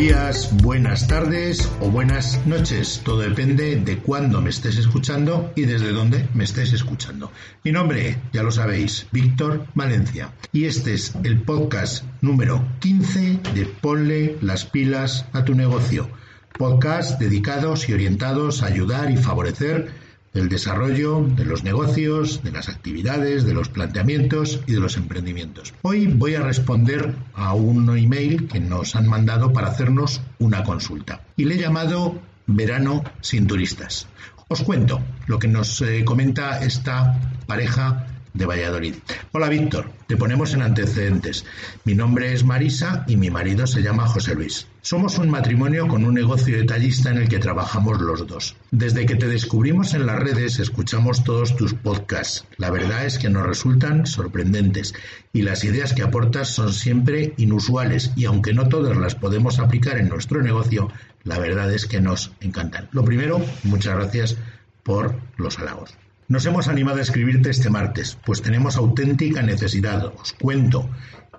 Días, buenas tardes o buenas noches. Todo depende de cuándo me estés escuchando y desde dónde me estés escuchando. Mi nombre, ya lo sabéis, Víctor Valencia. Y este es el podcast número 15 de Ponle las pilas a tu negocio. Podcast dedicados y orientados a ayudar y favorecer del desarrollo de los negocios, de las actividades, de los planteamientos y de los emprendimientos. Hoy voy a responder a un email que nos han mandado para hacernos una consulta y le he llamado Verano sin turistas. Os cuento lo que nos eh, comenta esta pareja de Valladolid. Hola Víctor, te ponemos en antecedentes. Mi nombre es Marisa y mi marido se llama José Luis. Somos un matrimonio con un negocio detallista en el que trabajamos los dos. Desde que te descubrimos en las redes escuchamos todos tus podcasts. La verdad es que nos resultan sorprendentes y las ideas que aportas son siempre inusuales y aunque no todas las podemos aplicar en nuestro negocio, la verdad es que nos encantan. Lo primero, muchas gracias por los halagos. Nos hemos animado a escribirte este martes, pues tenemos auténtica necesidad. Os cuento,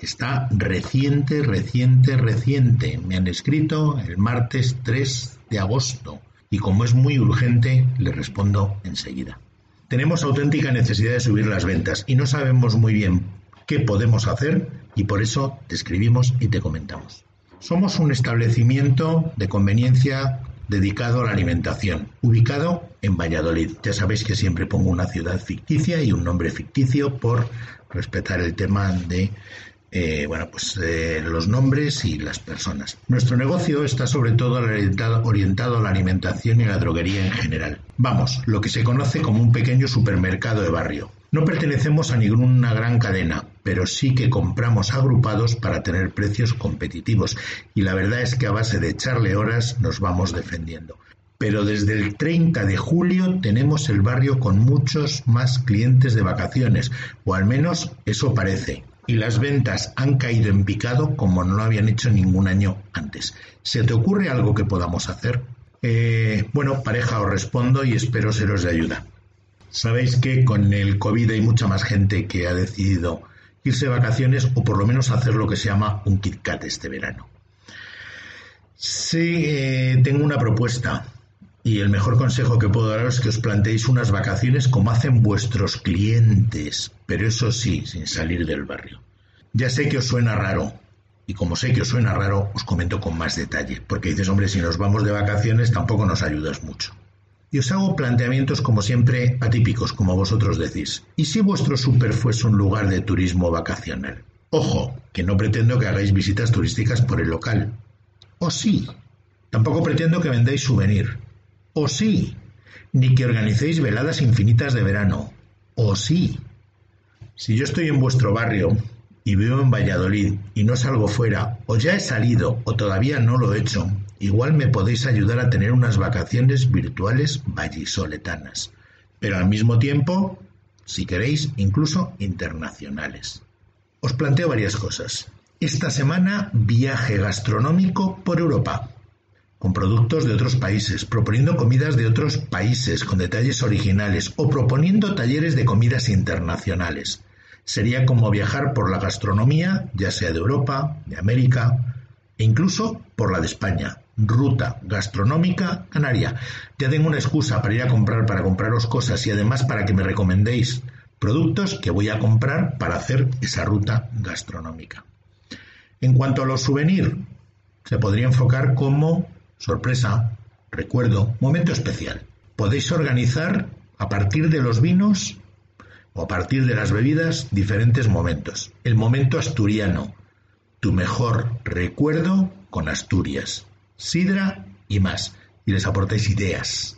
está reciente, reciente, reciente. Me han escrito el martes 3 de agosto y como es muy urgente, le respondo enseguida. Tenemos auténtica necesidad de subir las ventas y no sabemos muy bien qué podemos hacer y por eso te escribimos y te comentamos. Somos un establecimiento de conveniencia dedicado a la alimentación, ubicado en Valladolid. Ya sabéis que siempre pongo una ciudad ficticia y un nombre ficticio por respetar el tema de eh, bueno, pues eh, los nombres y las personas. Nuestro negocio está sobre todo orientado, a la alimentación y a la droguería en general. Vamos, lo que se conoce como un pequeño supermercado de barrio. No pertenecemos a ninguna gran cadena, pero sí que compramos agrupados para tener precios competitivos y la verdad es que a base de echarle horas nos vamos defendiendo. Pero desde el 30 de julio tenemos el barrio con muchos más clientes de vacaciones, o al menos eso parece. Y las ventas han caído en picado como no lo habían hecho ningún año antes. ¿Se te ocurre algo que podamos hacer? Eh, bueno, pareja, os respondo y espero seros de ayuda. Sabéis que con el COVID hay mucha más gente que ha decidido irse de vacaciones o por lo menos hacer lo que se llama un Kit Kat este verano. Sí, eh, tengo una propuesta y el mejor consejo que puedo daros es que os planteéis unas vacaciones como hacen vuestros clientes, pero eso sí, sin salir del barrio. Ya sé que os suena raro, y como sé que os suena raro, os comento con más detalle, porque dices, hombre, si nos vamos de vacaciones tampoco nos ayudas mucho. Y os hago planteamientos como siempre atípicos, como vosotros decís. ¿Y si vuestro súper fuese un lugar de turismo vacacional? Ojo, que no pretendo que hagáis visitas turísticas por el local. O sí. Tampoco pretendo que vendáis souvenir. O sí. Ni que organicéis veladas infinitas de verano. O sí. Si yo estoy en vuestro barrio y vivo en Valladolid y no salgo fuera, o ya he salido o todavía no lo he hecho, Igual me podéis ayudar a tener unas vacaciones virtuales vallisoletanas, pero al mismo tiempo, si queréis, incluso internacionales. Os planteo varias cosas. Esta semana viaje gastronómico por Europa, con productos de otros países, proponiendo comidas de otros países con detalles originales o proponiendo talleres de comidas internacionales. Sería como viajar por la gastronomía, ya sea de Europa, de América e incluso por la de España, ruta gastronómica canaria. Ya tengo una excusa para ir a comprar, para compraros cosas y además para que me recomendéis productos que voy a comprar para hacer esa ruta gastronómica. En cuanto a los souvenirs, se podría enfocar como sorpresa, recuerdo, momento especial. Podéis organizar a partir de los vinos o a partir de las bebidas diferentes momentos. El momento asturiano, tu mejor recuerdo con Asturias sidra y más, y les aportáis ideas.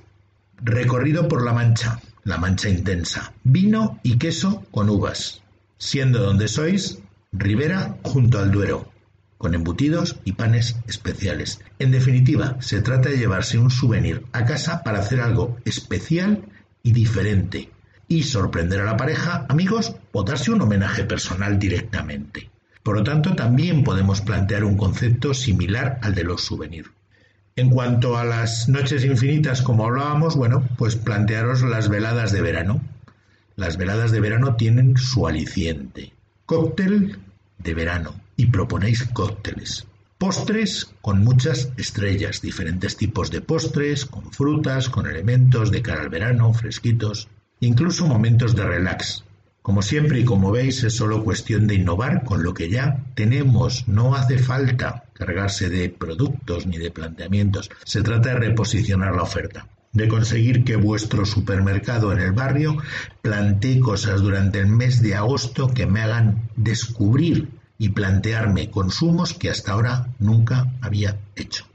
Recorrido por la Mancha, la Mancha intensa. Vino y queso con uvas. Siendo donde sois, Ribera junto al Duero, con embutidos y panes especiales. En definitiva, se trata de llevarse un souvenir a casa para hacer algo especial y diferente y sorprender a la pareja, amigos o darse un homenaje personal directamente. Por lo tanto, también podemos plantear un concepto similar al de los souvenirs. En cuanto a las noches infinitas, como hablábamos, bueno, pues plantearos las veladas de verano. Las veladas de verano tienen su aliciente. Cóctel de verano y proponéis cócteles. Postres con muchas estrellas, diferentes tipos de postres, con frutas, con elementos de cara al verano, fresquitos, incluso momentos de relax. Como siempre y como veis es solo cuestión de innovar con lo que ya tenemos, no hace falta cargarse de productos ni de planteamientos, se trata de reposicionar la oferta de conseguir que vuestro supermercado en el barrio plantee cosas durante el mes de agosto que me hagan descubrir y plantearme consumos que hasta ahora nunca había hecho.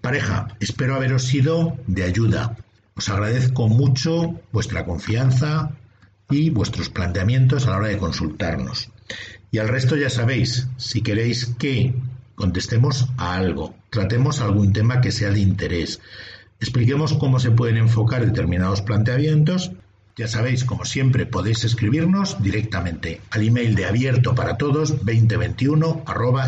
Pareja, espero haberos sido de ayuda. Os agradezco mucho vuestra confianza y vuestros planteamientos a la hora de consultarnos. Y al resto ya sabéis, si queréis que contestemos a algo, tratemos algún tema que sea de interés, expliquemos cómo se pueden enfocar determinados planteamientos, ya sabéis, como siempre, podéis escribirnos directamente al email de abierto para todos 2021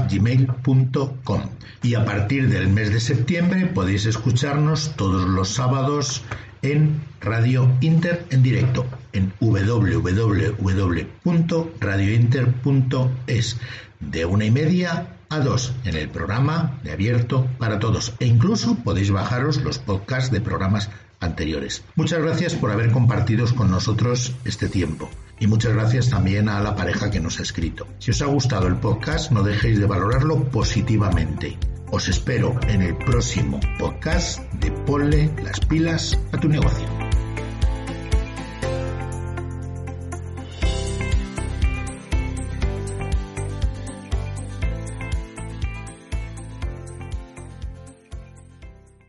gmail.com y a partir del mes de septiembre podéis escucharnos todos los sábados en Radio Inter en directo en www.radiointer.es de una y media a dos en el programa de abierto para todos. E incluso podéis bajaros los podcasts de programas anteriores. Muchas gracias por haber compartido con nosotros este tiempo y muchas gracias también a la pareja que nos ha escrito. Si os ha gustado el podcast, no dejéis de valorarlo positivamente. Os espero en el próximo podcast de Ponle las pilas a tu negocio.